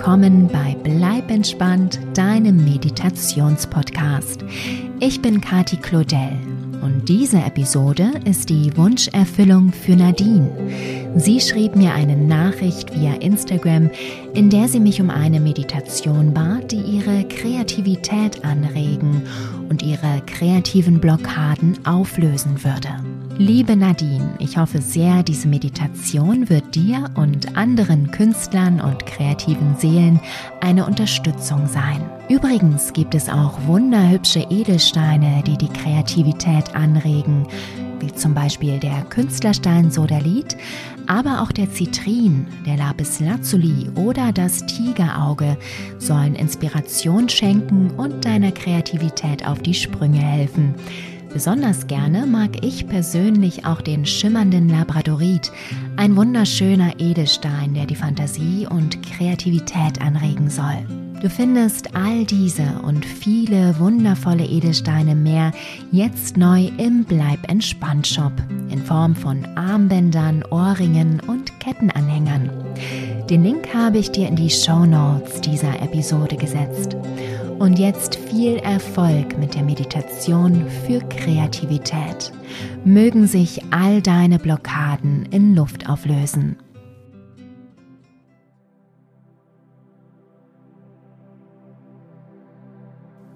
willkommen bei Bleib entspannt, deinem Meditationspodcast. Ich bin Kati Claudel und diese Episode ist die Wunscherfüllung für Nadine. Sie schrieb mir eine Nachricht via Instagram, in der sie mich um eine Meditation bat, die ihre Kreativität anregen und ihre kreativen Blockaden auflösen würde. Liebe Nadine, ich hoffe sehr, diese Meditation wird dir und anderen Künstlern und kreativen Seelen eine Unterstützung sein. Übrigens gibt es auch wunderhübsche Edelsteine, die die Kreativität anregen, wie zum Beispiel der Künstlerstein Sodalit, aber auch der Zitrin, der Lapis Lazuli oder das Tigerauge sollen Inspiration schenken und deiner Kreativität auf die Sprünge helfen. Besonders gerne mag ich persönlich auch den schimmernden Labradorit, ein wunderschöner Edelstein, der die Fantasie und Kreativität anregen soll. Du findest all diese und viele wundervolle Edelsteine mehr jetzt neu im Bleib entspannt Shop in Form von Armbändern, Ohrringen und Kettenanhängern. Den Link habe ich dir in die Show Notes dieser Episode gesetzt. Und jetzt viel Erfolg mit der Meditation für Kreativität. Mögen sich all deine Blockaden in Luft auflösen.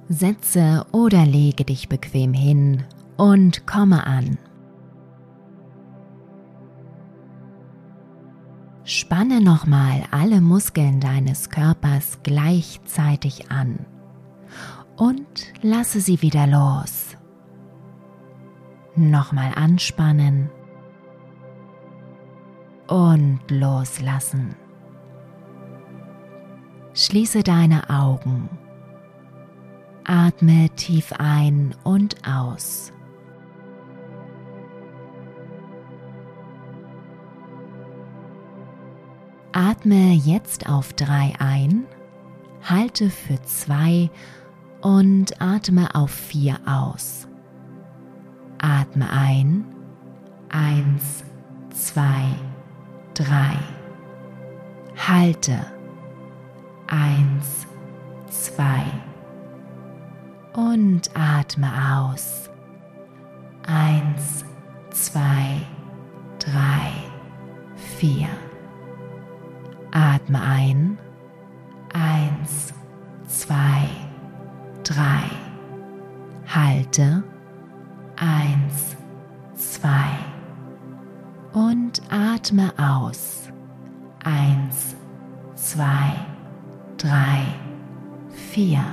Setze oder lege dich bequem hin und komme an. Spanne nochmal alle Muskeln deines Körpers gleichzeitig an und lasse sie wieder los. Nochmal anspannen und loslassen. Schließe deine Augen. Atme tief ein und aus. Atme jetzt auf drei ein, halte für zwei und atme auf vier aus. Atme ein. Eins, zwei, drei. Halte. Eins, zwei. Und atme aus. Eins, zwei, drei, vier. Atme ein. Eins, zwei, drei. Halte. Eins, zwei. Und atme aus. Eins, zwei, drei, vier.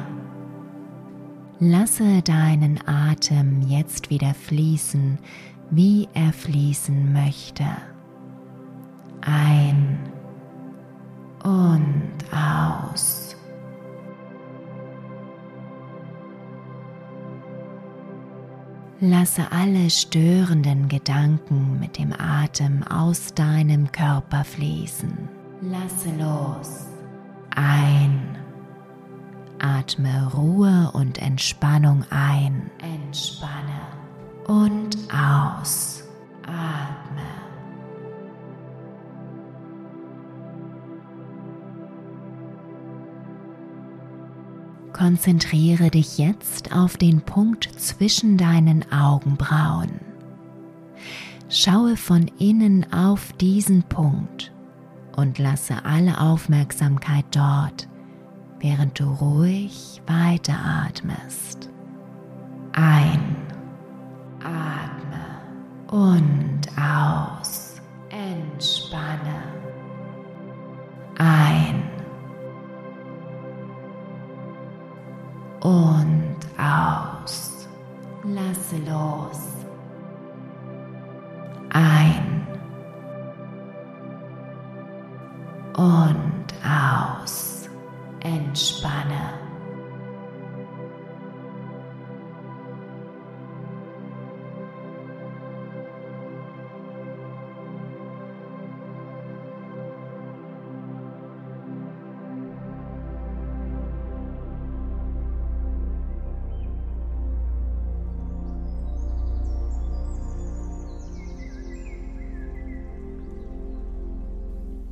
Lasse deinen Atem jetzt wieder fließen, wie er fließen möchte. Ein und aus. Lasse alle störenden Gedanken mit dem Atem aus deinem Körper fließen. Lasse los. Ein. Atme Ruhe und Entspannung ein. Entspanne. Und aus. Konzentriere dich jetzt auf den Punkt zwischen deinen Augenbrauen. Schaue von innen auf diesen Punkt und lasse alle Aufmerksamkeit dort, während du ruhig weiteratmest. Ein, Lasse los.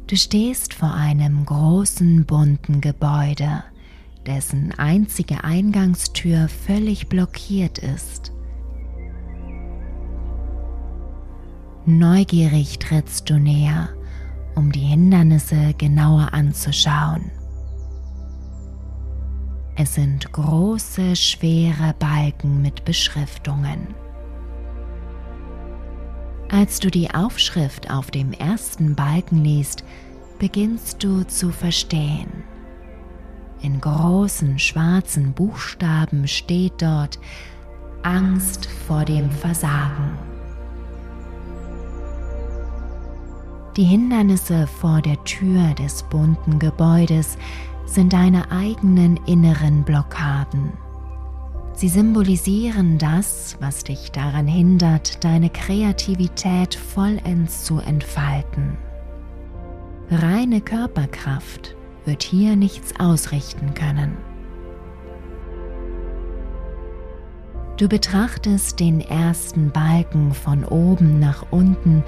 Du stehst vor einem großen bunten Gebäude, dessen einzige Eingangstür völlig blockiert ist. Neugierig trittst du näher, um die Hindernisse genauer anzuschauen. Es sind große, schwere Balken mit Beschriftungen. Als du die Aufschrift auf dem ersten Balken liest, beginnst du zu verstehen. In großen schwarzen Buchstaben steht dort Angst vor dem Versagen. Die Hindernisse vor der Tür des bunten Gebäudes sind deine eigenen inneren Blockaden. Sie symbolisieren das, was dich daran hindert, deine Kreativität vollends zu entfalten. Reine Körperkraft wird hier nichts ausrichten können. Du betrachtest den ersten Balken von oben nach unten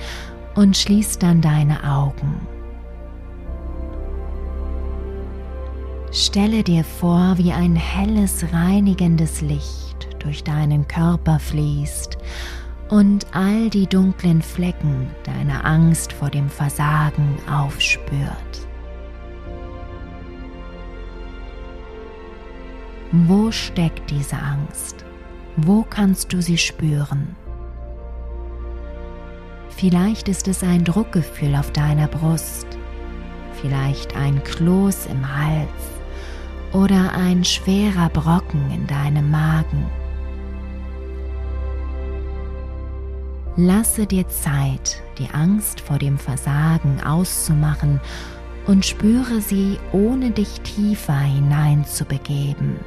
und schließt dann deine Augen. Stelle dir vor, wie ein helles, reinigendes Licht durch deinen Körper fließt und all die dunklen Flecken deiner Angst vor dem Versagen aufspürt. Wo steckt diese Angst? Wo kannst du sie spüren? Vielleicht ist es ein Druckgefühl auf deiner Brust, vielleicht ein Kloß im Hals oder ein schwerer Brocken in deinem Magen. Lasse dir Zeit, die Angst vor dem Versagen auszumachen und spüre sie, ohne dich tiefer hineinzubegeben.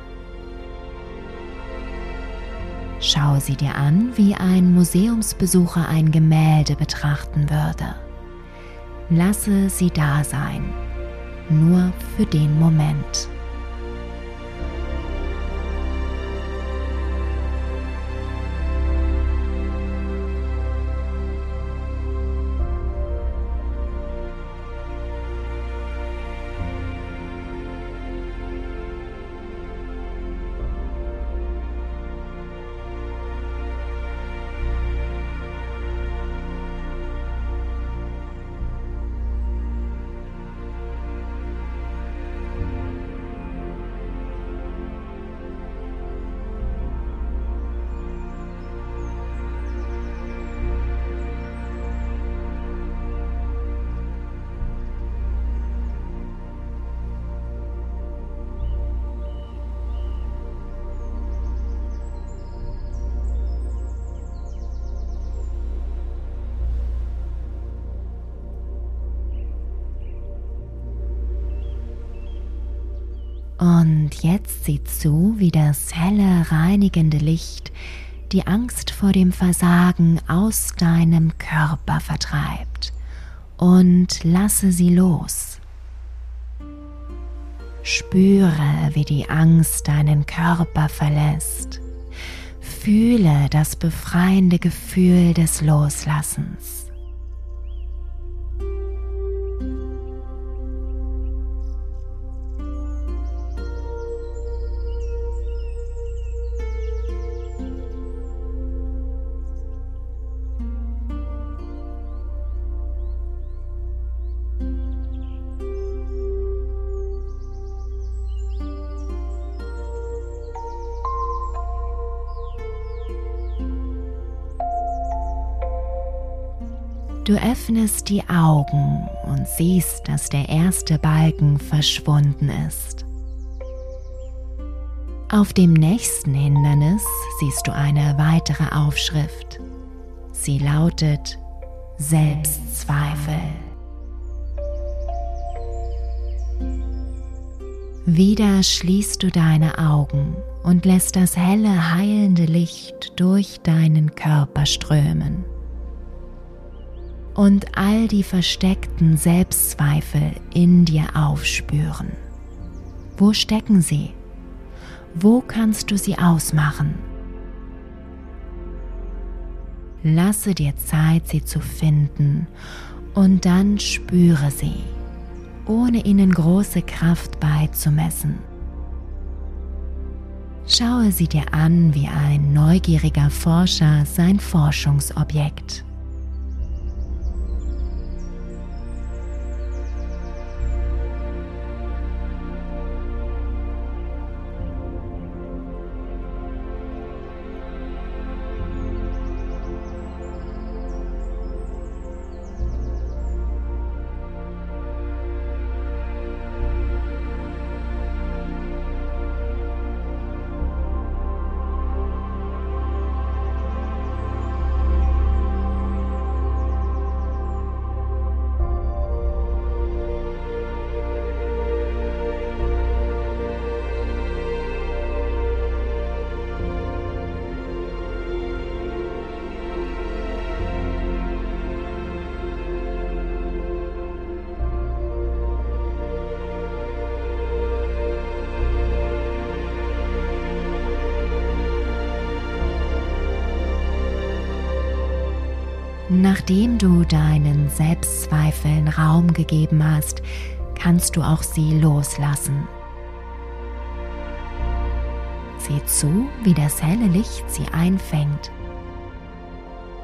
Schau sie dir an, wie ein Museumsbesucher ein Gemälde betrachten würde. Lasse sie da sein, nur für den Moment. Jetzt sieh zu, wie das helle, reinigende Licht die Angst vor dem Versagen aus deinem Körper vertreibt und lasse sie los. Spüre, wie die Angst deinen Körper verlässt. Fühle das befreiende Gefühl des Loslassens. Du öffnest die Augen und siehst, dass der erste Balken verschwunden ist. Auf dem nächsten Hindernis siehst du eine weitere Aufschrift. Sie lautet Selbstzweifel. Wieder schließt du deine Augen und lässt das helle, heilende Licht durch deinen Körper strömen und all die versteckten Selbstzweifel in dir aufspüren. Wo stecken sie? Wo kannst du sie ausmachen? Lasse dir Zeit, sie zu finden und dann spüre sie, ohne ihnen große Kraft beizumessen. Schaue sie dir an wie ein neugieriger Forscher sein Forschungsobjekt. Nachdem du deinen Selbstzweifeln Raum gegeben hast, kannst du auch sie loslassen. Sieh zu, wie das helle Licht sie einfängt.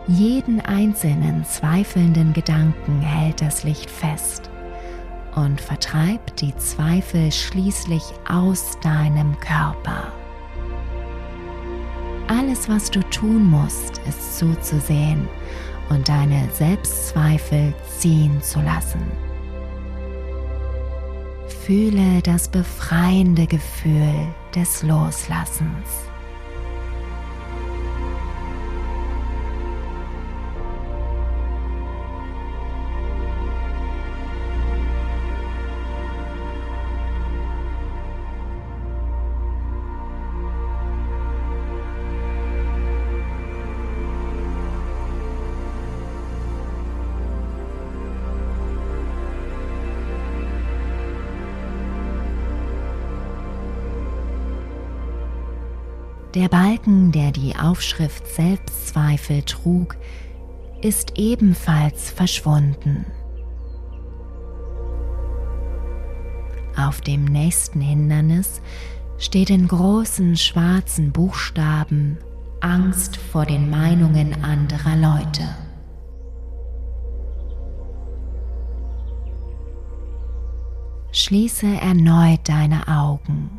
Jeden einzelnen zweifelnden Gedanken hält das Licht fest und vertreibt die Zweifel schließlich aus deinem Körper. Alles, was du tun musst, ist zuzusehen und deine Selbstzweifel ziehen zu lassen. Fühle das befreiende Gefühl des Loslassens. Der Balken, der die Aufschrift Selbstzweifel trug, ist ebenfalls verschwunden. Auf dem nächsten Hindernis steht in großen schwarzen Buchstaben Angst vor den Meinungen anderer Leute. Schließe erneut deine Augen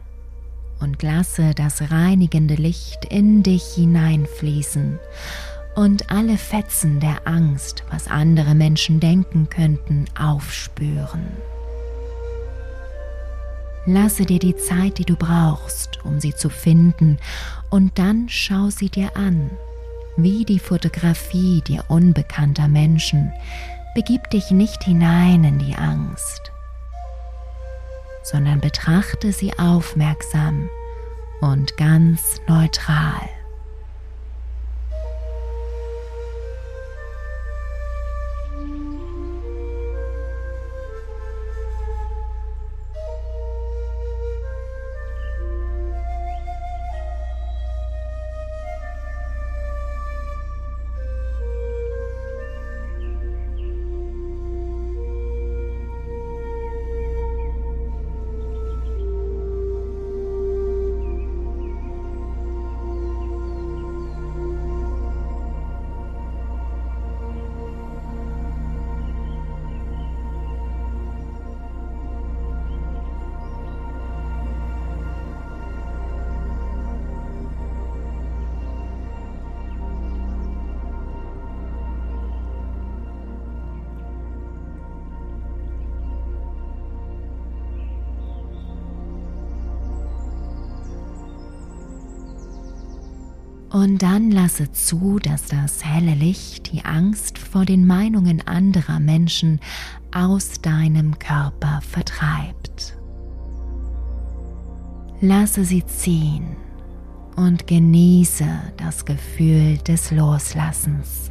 und lasse das reinigende Licht in dich hineinfließen und alle Fetzen der Angst, was andere Menschen denken könnten, aufspüren. Lasse dir die Zeit, die du brauchst, um sie zu finden, und dann schau sie dir an, wie die Fotografie dir unbekannter Menschen. Begib dich nicht hinein in die Angst sondern betrachte sie aufmerksam und ganz neutral. Und dann lasse zu, dass das helle Licht die Angst vor den Meinungen anderer Menschen aus deinem Körper vertreibt. Lasse sie ziehen und genieße das Gefühl des Loslassens.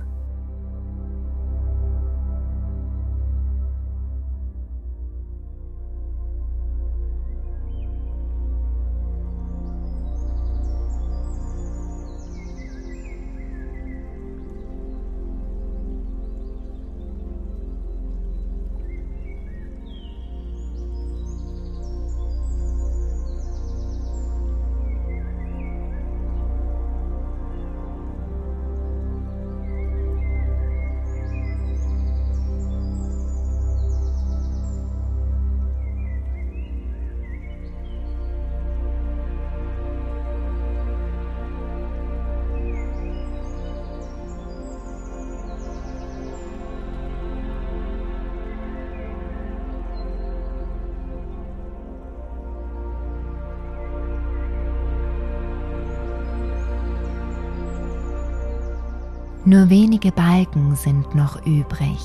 Nur wenige Balken sind noch übrig.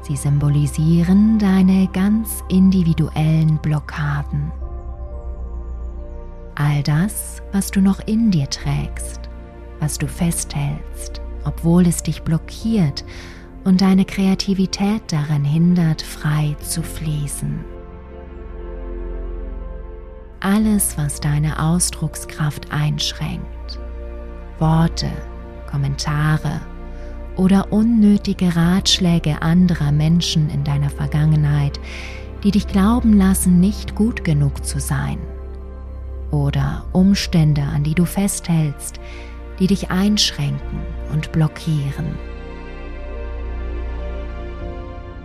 Sie symbolisieren deine ganz individuellen Blockaden. All das, was du noch in dir trägst, was du festhältst, obwohl es dich blockiert und deine Kreativität daran hindert, frei zu fließen. Alles, was deine Ausdruckskraft einschränkt, Worte, Kommentare oder unnötige Ratschläge anderer Menschen in deiner Vergangenheit, die dich glauben lassen, nicht gut genug zu sein. Oder Umstände, an die du festhältst, die dich einschränken und blockieren.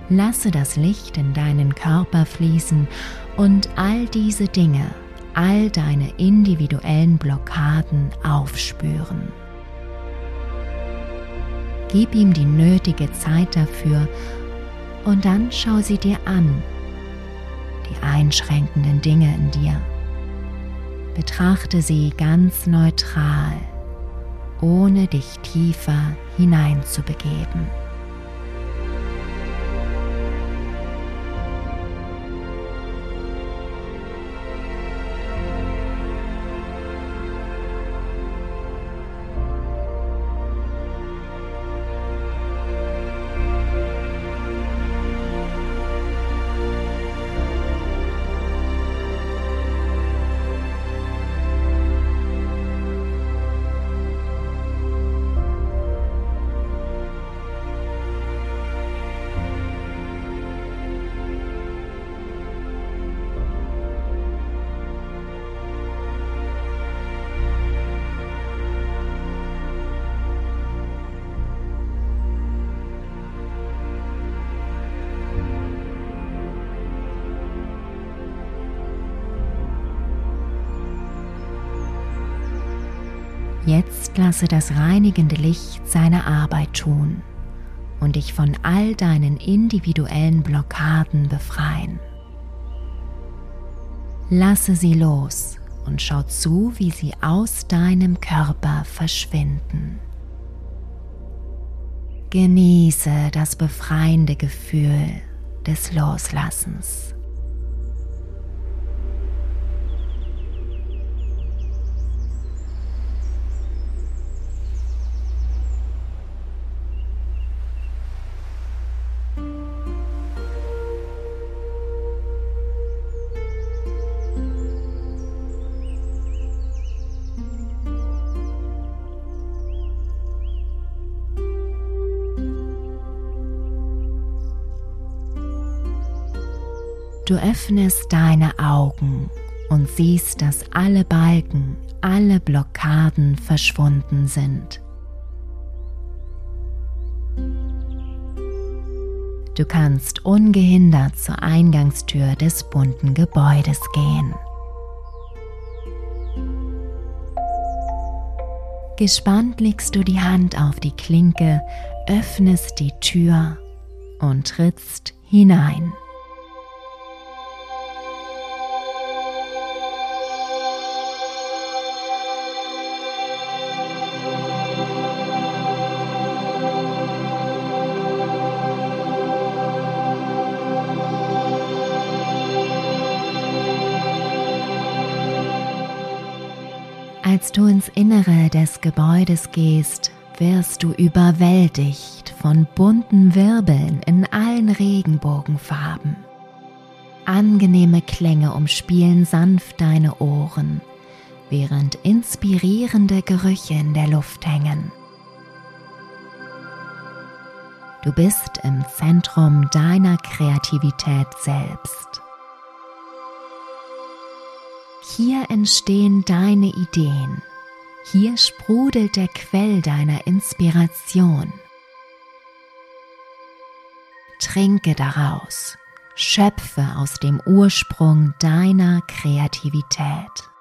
Lasse das Licht in deinen Körper fließen und all diese Dinge, all deine individuellen Blockaden aufspüren. Gib ihm die nötige Zeit dafür und dann schau sie dir an, die einschränkenden Dinge in dir. Betrachte sie ganz neutral, ohne dich tiefer hineinzubegeben. Jetzt lasse das reinigende Licht seine Arbeit tun und dich von all deinen individuellen Blockaden befreien. Lasse sie los und schau zu, wie sie aus deinem Körper verschwinden. Genieße das befreiende Gefühl des Loslassens. Du öffnest deine Augen und siehst, dass alle Balken, alle Blockaden verschwunden sind. Du kannst ungehindert zur Eingangstür des bunten Gebäudes gehen. Gespannt legst du die Hand auf die Klinke, öffnest die Tür und trittst hinein. Als du ins Innere des Gebäudes gehst, wirst du überwältigt von bunten Wirbeln in allen Regenbogenfarben. Angenehme Klänge umspielen sanft deine Ohren, während inspirierende Gerüche in der Luft hängen. Du bist im Zentrum deiner Kreativität selbst. Hier entstehen deine Ideen. Hier sprudelt der Quell deiner Inspiration. Trinke daraus, schöpfe aus dem Ursprung deiner Kreativität.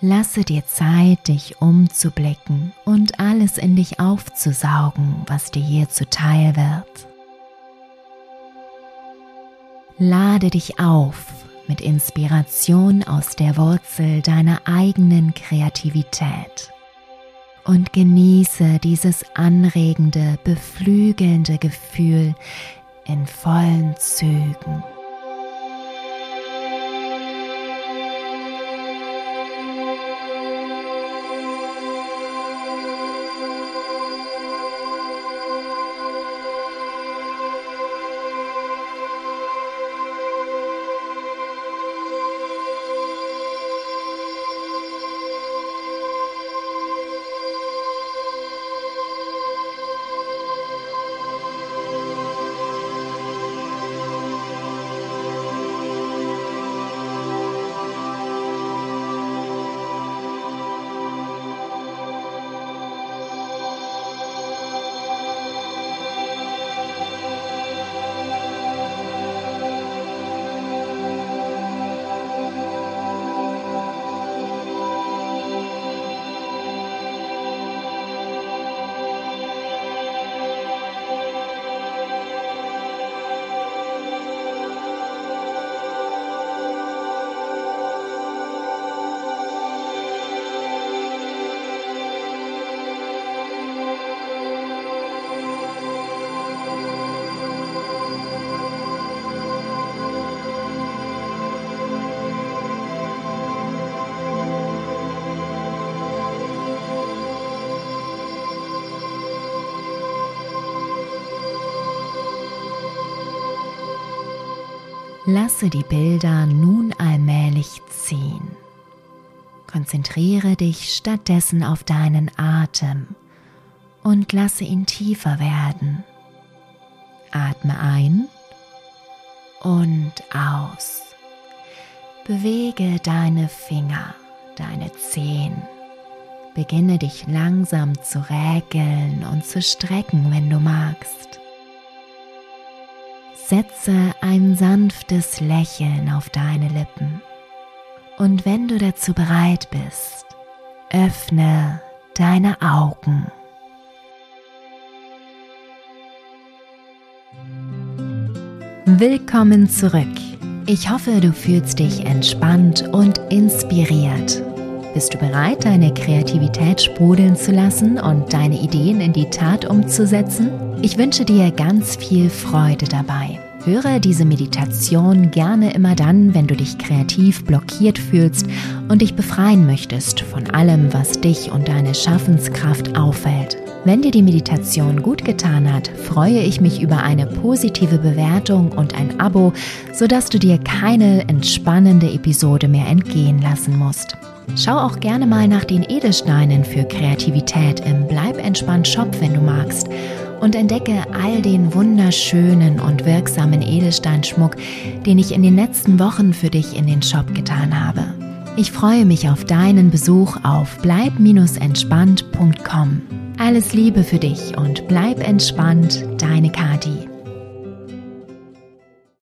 Lasse dir Zeit, dich umzublicken und alles in dich aufzusaugen, was dir hier zuteil wird. Lade dich auf mit Inspiration aus der Wurzel deiner eigenen Kreativität. Und genieße dieses anregende, beflügelnde Gefühl in vollen Zügen. Lasse die Bilder nun allmählich ziehen. Konzentriere dich stattdessen auf deinen Atem und lasse ihn tiefer werden. Atme ein und aus. Bewege deine Finger, deine Zehen. Beginne dich langsam zu räkeln und zu strecken, wenn du magst. Setze ein sanftes Lächeln auf deine Lippen. Und wenn du dazu bereit bist, öffne deine Augen. Willkommen zurück. Ich hoffe, du fühlst dich entspannt und inspiriert. Bist du bereit, deine Kreativität sprudeln zu lassen und deine Ideen in die Tat umzusetzen? Ich wünsche dir ganz viel Freude dabei. Höre diese Meditation gerne immer dann, wenn du dich kreativ blockiert fühlst und dich befreien möchtest von allem, was dich und deine Schaffenskraft auffällt. Wenn dir die Meditation gut getan hat, freue ich mich über eine positive Bewertung und ein Abo, sodass du dir keine entspannende Episode mehr entgehen lassen musst. Schau auch gerne mal nach den Edelsteinen für Kreativität im Bleib entspannt Shop, wenn du magst und entdecke all den wunderschönen und wirksamen Edelsteinschmuck, den ich in den letzten Wochen für dich in den Shop getan habe. Ich freue mich auf deinen Besuch auf bleib-entspannt.com. Alles Liebe für dich und bleib entspannt, deine Kati.